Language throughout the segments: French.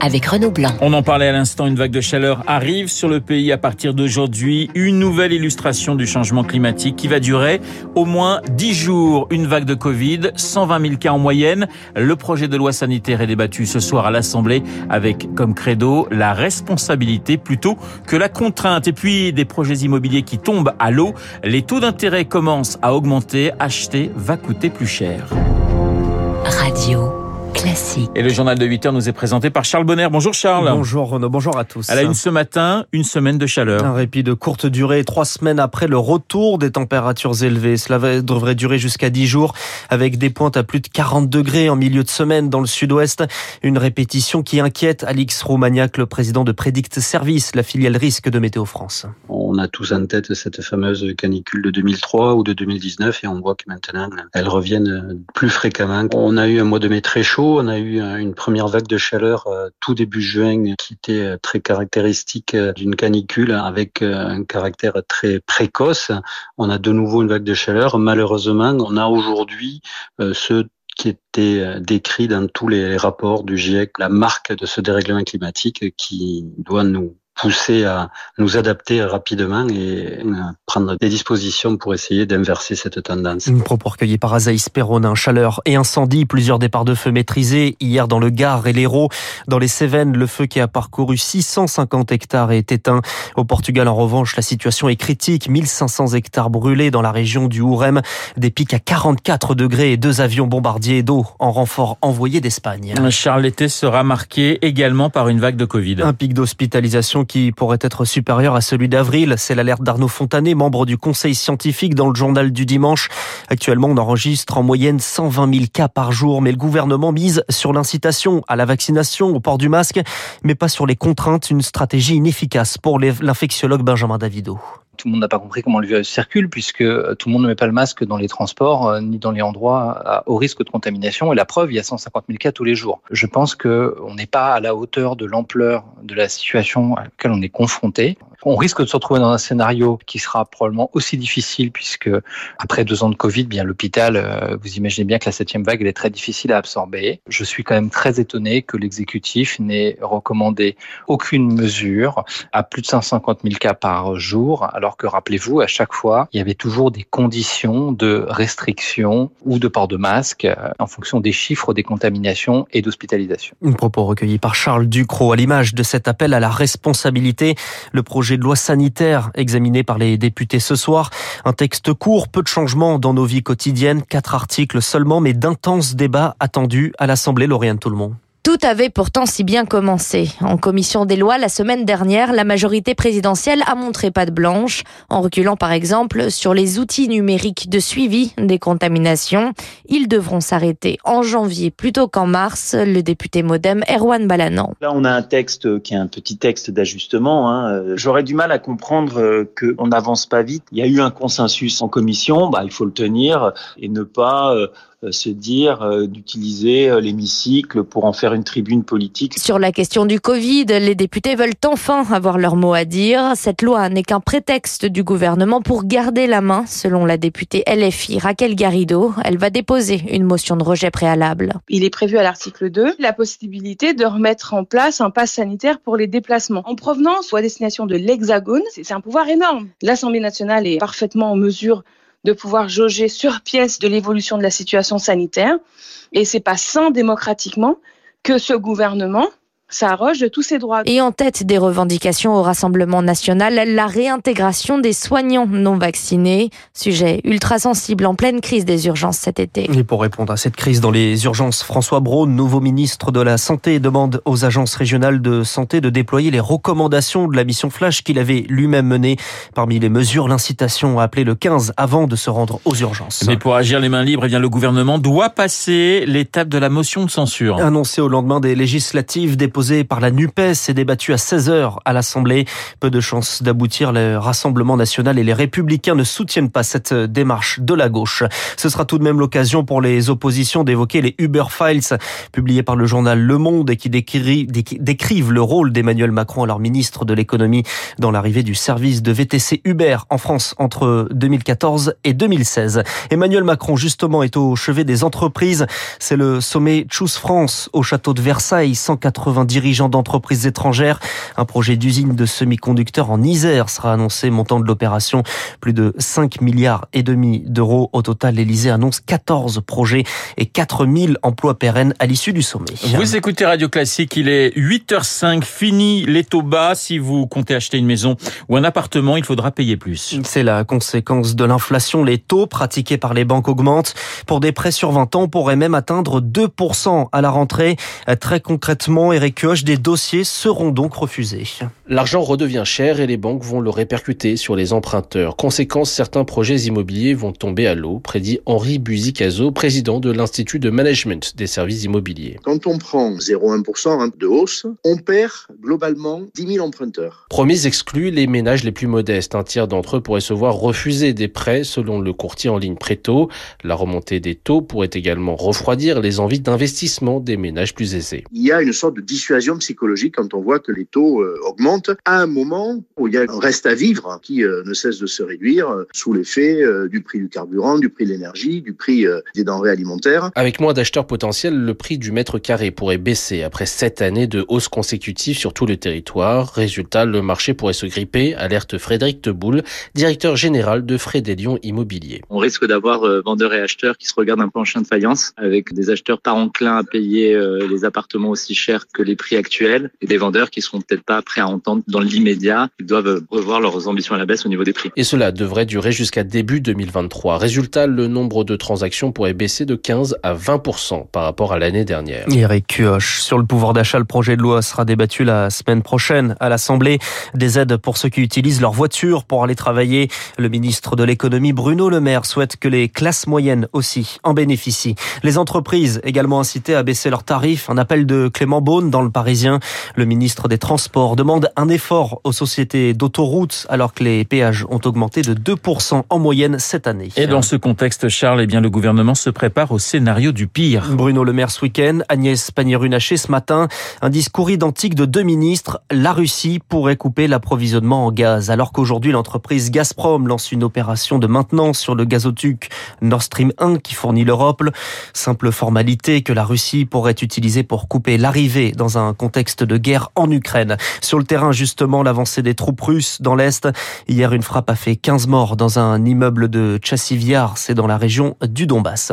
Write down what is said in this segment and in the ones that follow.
avec Renaud Blanc. On en parlait à l'instant, une vague de chaleur arrive sur le pays à partir d'aujourd'hui. Une nouvelle illustration du changement climatique qui va durer au moins 10 jours. Une vague de Covid, 120 000 cas en moyenne. Le projet de loi sanitaire est débattu ce soir à l'Assemblée avec comme credo la responsabilité plutôt que la contrainte. Et puis des projets immobiliers qui tombent à l'eau. Les taux d'intérêt commencent à augmenter. Acheter va coûter plus cher. Radio. Classique. Et le journal de 8 heures nous est présenté par Charles Bonner. Bonjour Charles. Bonjour Renaud, bonjour à tous. À la une ce matin, une semaine de chaleur. Un répit de courte durée, trois semaines après le retour des températures élevées. Cela devrait durer jusqu'à 10 jours, avec des pointes à plus de 40 degrés en milieu de semaine dans le sud-ouest. Une répétition qui inquiète Alix Roumaniac, le président de Predict Service, la filiale risque de Météo France. On a tous en tête cette fameuse canicule de 2003 ou de 2019 et on voit que maintenant, elles reviennent plus fréquemment. On a eu un mois de mai très chaud on a eu une première vague de chaleur euh, tout début juin qui était euh, très caractéristique euh, d'une canicule avec un caractère très précoce. On a de nouveau une vague de chaleur. Malheureusement, on a aujourd'hui ce qui était décrit dans tous les rapports du GIEC, la marque de ce dérèglement climatique qui doit nous pousser à nous adapter rapidement et prendre des dispositions pour essayer d'inverser cette tendance. Une propos recueilli par Azaïs Perronin. Chaleur et incendie, plusieurs départs de feu maîtrisés. Hier dans le Gard et l'Hérault. Dans les Cévennes, le feu qui a parcouru 650 hectares est éteint. Au Portugal, en revanche, la situation est critique. 1500 hectares brûlés dans la région du Hourem. Des pics à 44 degrés et deux avions bombardiers d'eau en renfort envoyés d'Espagne. Charles, l'été sera marqué également par une vague de Covid. Un pic d'hospitalisation qui pourrait être supérieur à celui d'avril. C'est l'alerte d'Arnaud Fontanet, membre du conseil scientifique dans le journal du dimanche. Actuellement, on enregistre en moyenne 120 000 cas par jour, mais le gouvernement mise sur l'incitation à la vaccination, au port du masque, mais pas sur les contraintes, une stratégie inefficace pour l'infectiologue Benjamin Davido tout le monde n'a pas compris comment le virus circule puisque euh, tout le monde ne met pas le masque dans les transports euh, ni dans les endroits au risque de contamination. Et la preuve, il y a 150 000 cas tous les jours. Je pense qu'on n'est pas à la hauteur de l'ampleur de la situation à laquelle on est confronté. On risque de se retrouver dans un scénario qui sera probablement aussi difficile puisque après deux ans de Covid, bien l'hôpital, euh, vous imaginez bien que la septième vague elle est très difficile à absorber. Je suis quand même très étonné que l'exécutif n'ait recommandé aucune mesure à plus de 150 000 cas par jour, alors que rappelez-vous, à chaque fois, il y avait toujours des conditions de restriction ou de port de masque euh, en fonction des chiffres des contaminations et d'hospitalisation. Propos recueilli par Charles Ducrot à l'image de cet appel à la responsabilité. Le projet de loi sanitaire par les députés ce soir. Un texte court, peu de changements dans nos vies quotidiennes, quatre articles seulement, mais d'intenses débats attendus à l'Assemblée Lauriane Tout le monde. Tout avait pourtant si bien commencé. En commission des lois, la semaine dernière, la majorité présidentielle a montré pas de blanche, en reculant par exemple sur les outils numériques de suivi des contaminations. Ils devront s'arrêter en janvier plutôt qu'en mars, le député modem Erwan Balanan. Là, on a un texte qui est un petit texte d'ajustement. Hein. J'aurais du mal à comprendre euh, qu'on n'avance pas vite. Il y a eu un consensus en commission, bah, il faut le tenir et ne pas euh, euh, se dire euh, d'utiliser euh, l'hémicycle pour en faire une tribune politique. Sur la question du Covid, les députés veulent enfin avoir leur mot à dire. Cette loi n'est qu'un prétexte du gouvernement pour garder la main, selon la députée LFI Raquel Garrido. Elle va déposer une motion de rejet préalable. Il est prévu à l'article 2 la possibilité de remettre en place un pass sanitaire pour les déplacements en provenance ou à destination de l'Hexagone. C'est un pouvoir énorme. L'Assemblée nationale est parfaitement en mesure de pouvoir jauger sur pièce de l'évolution de la situation sanitaire. Et c'est pas sans démocratiquement que ce gouvernement s'arroge de tous ses droits. Et en tête des revendications au Rassemblement national, la réintégration des soignants non vaccinés, sujet ultra sensible en pleine crise des urgences cet été. Et pour répondre à cette crise dans les urgences, François Braun, nouveau ministre de la Santé, demande aux agences régionales de santé de déployer les recommandations de la mission Flash qu'il avait lui-même menée. Parmi les mesures, l'incitation à appeler le 15 avant de se rendre aux urgences. Mais pour agir les mains libres, eh bien, le gouvernement doit passer l'étape de la motion de censure. Annoncé au lendemain des législatives déposées déposé par la NUPES et débattu à 16h à l'Assemblée. Peu de chances d'aboutir. Le Rassemblement national et les Républicains ne soutiennent pas cette démarche de la gauche. Ce sera tout de même l'occasion pour les oppositions d'évoquer les Uber Files, publiés par le journal Le Monde et qui décrivent le rôle d'Emmanuel Macron, alors ministre de l'économie, dans l'arrivée du service de VTC Uber en France entre 2014 et 2016. Emmanuel Macron, justement, est au chevet des entreprises. C'est le sommet Choose France au château de Versailles. 180 dirigeants d'entreprises étrangères. Un projet d'usine de semi-conducteurs en Isère sera annoncé. Montant de l'opération, plus de 5 milliards et demi d'euros. Au total, l'Elysée annonce 14 projets et 4000 emplois pérennes à l'issue du sommet. Vous écoutez Radio Classique, il est 8h05, fini les taux bas. Si vous comptez acheter une maison ou un appartement, il faudra payer plus. C'est la conséquence de l'inflation. Les taux pratiqués par les banques augmentent. Pour des prêts sur 20 ans, on pourrait même atteindre 2% à la rentrée. Très concrètement, Eric Kioch, des dossiers seront donc refusés. L'argent redevient cher et les banques vont le répercuter sur les emprunteurs. Conséquence, certains projets immobiliers vont tomber à l'eau, prédit Henri Buzicazo, président de l'Institut de Management des services immobiliers. Quand on prend 0,1% hein, de hausse, on perd globalement 10 000 emprunteurs. Promis exclut les ménages les plus modestes. Un tiers d'entre eux pourraient se voir refuser des prêts selon le courtier en ligne Préto. La remontée des taux pourrait également refroidir les envies d'investissement des ménages plus aisés. Il y a une sorte de dissuasion psychologique quand on voit que les taux euh, augmentent à un moment où il y a un reste à vivre qui euh, ne cesse de se réduire euh, sous l'effet du prix du carburant, du prix de l'énergie, du prix des denrées alimentaires. Avec moins d'acheteurs potentiels, le prix du mètre carré pourrait baisser après sept années de hausse consécutive sur tout le territoire. Résultat, le marché pourrait se gripper, alerte Frédéric Teboul, directeur général de Frédélion Immobilier. On risque d'avoir vendeurs et acheteurs qui se regardent un peu en chien de faïence, avec des acheteurs pas enclins à payer les appartements aussi chers que les prix actuels, et des vendeurs qui seront peut-être pas prêts à entendre dans l'immédiat. Ils doivent revoir leurs ambitions à la baisse au niveau des prix. Et cela devrait durer jusqu'à début 2023. Résultat, le nombre de transactions pourrait baisser de 15 à 20% par rapport à l'année dernière. Eric Kioch, sur le pouvoir d'achat, le projet de loi sera débattu la semaine prochaine à l'Assemblée. Des aides pour ceux qui utilisent leur voiture pour aller travailler. Le ministre de l'économie Bruno Le Maire souhaite que les classes moyennes aussi en bénéficient. Les entreprises également incitées à baisser leurs tarifs. Un appel de Clément Beaune dans le Parisien. Le ministre des Transports demande un effort aux sociétés d'autoroutes alors que les péages ont augmenté de 2% en moyenne cette année. Et dans ce contexte, Charles, eh bien, le gouvernement se prépare au scénario du pire. Bruno Le Maire ce week-end, Agnès Pannier-Runacher ce matin, un discours identique de deux ministres. La Russie pourrait couper l'approvisionnement en gaz alors qu'aujourd'hui l'entreprise Gazprom lance une opération de maintenance sur le gazoduc Nord Stream 1 qui fournit l'Europe. Simple formalité que la Russie pourrait utiliser pour couper l'arrivée dans un contexte de guerre en Ukraine. Sur le terrain, justement, l'avancée des troupes russes dans l'Est. Hier, une frappe a fait 15 morts dans un immeuble de Chassiviar, c'est dans la région du Donbass.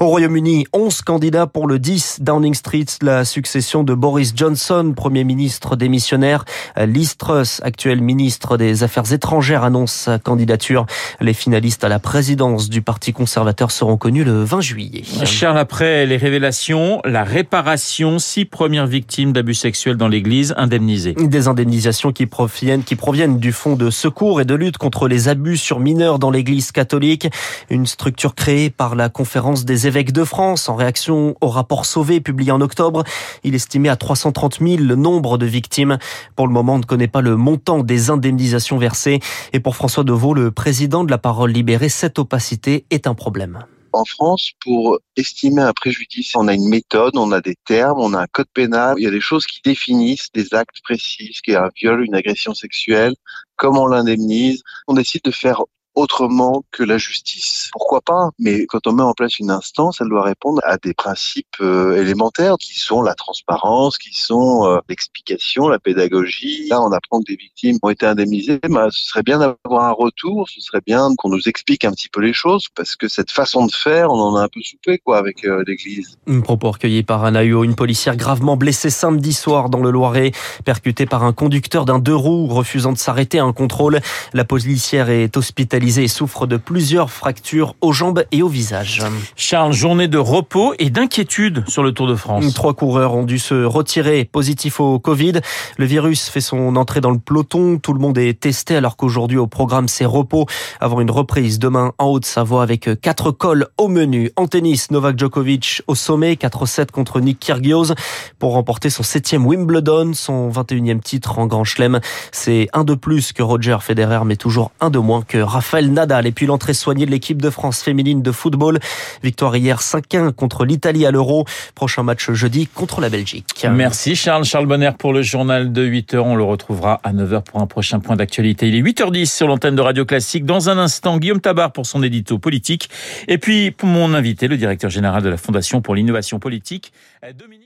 Au Royaume-Uni, 11 candidats pour le 10 Downing Street, la succession de Boris Johnson, Premier ministre démissionnaire. Liz Truss, actuel ministre des Affaires étrangères, annonce sa candidature. Les finalistes à la présidence du Parti conservateur seront connus le 20 juillet. Charles, après les révélations, la réparation, six premières victimes d'abus sexuels dans l'église indemnisées. Des indemnisations qui proviennent, qui proviennent du Fonds de secours et de lutte contre les abus sur mineurs dans l'église catholique. Une structure créée par la conférence des évêques de France en réaction au rapport Sauvé publié en octobre. Il estimait à 330 000 le nombre de victimes. Pour le moment, on ne connaît pas le montant des indemnisations versées. Et pour François Deveau, le président de la parole libérée, cette opacité est un problème en France, pour estimer un préjudice, on a une méthode, on a des termes, on a un code pénal, il y a des choses qui définissent des actes précis, ce qui est un viol, une agression sexuelle, comment on l'indemnise. On décide de faire autrement que la justice. Pourquoi pas Mais quand on met en place une instance, elle doit répondre à des principes euh, élémentaires qui sont la transparence, qui sont euh, l'explication, la pédagogie. Là, on apprend que des victimes ont été indemnisées. Mais ce serait bien d'avoir un retour, ce serait bien qu'on nous explique un petit peu les choses, parce que cette façon de faire, on en a un peu soupé quoi avec euh, l'Église. Un propos recueilli par un une policière gravement blessée samedi soir dans le Loiret, percutée par un conducteur d'un deux roues refusant de s'arrêter à un contrôle. La policière est hospitalisée hospitalisé et souffre de plusieurs fractures aux jambes et au visage. Charles, journée de repos et d'inquiétude sur le Tour de France. Trois coureurs ont dû se retirer positifs au Covid. Le virus fait son entrée dans le peloton. Tout le monde est testé alors qu'aujourd'hui au programme c'est repos avant une reprise demain en Haute-Savoie avec quatre cols au menu. En tennis, Novak Djokovic au sommet, 4-7 contre Nick Kyrgios pour remporter son septième Wimbledon, son 21e titre en Grand Chelem. C'est un de plus que Roger Federer, mais toujours un de moins que Nadal. Et puis l'entrée soignée de l'équipe de France féminine de football. Victoire hier 5-1 contre l'Italie à l'Euro. Prochain match jeudi contre la Belgique. Merci Charles. Charles Bonner pour le journal de 8h. On le retrouvera à 9h pour un prochain point d'actualité. Il est 8h10 sur l'antenne de Radio Classique. Dans un instant, Guillaume Tabar pour son édito politique. Et puis, pour mon invité, le directeur général de la Fondation pour l'innovation politique, Dominique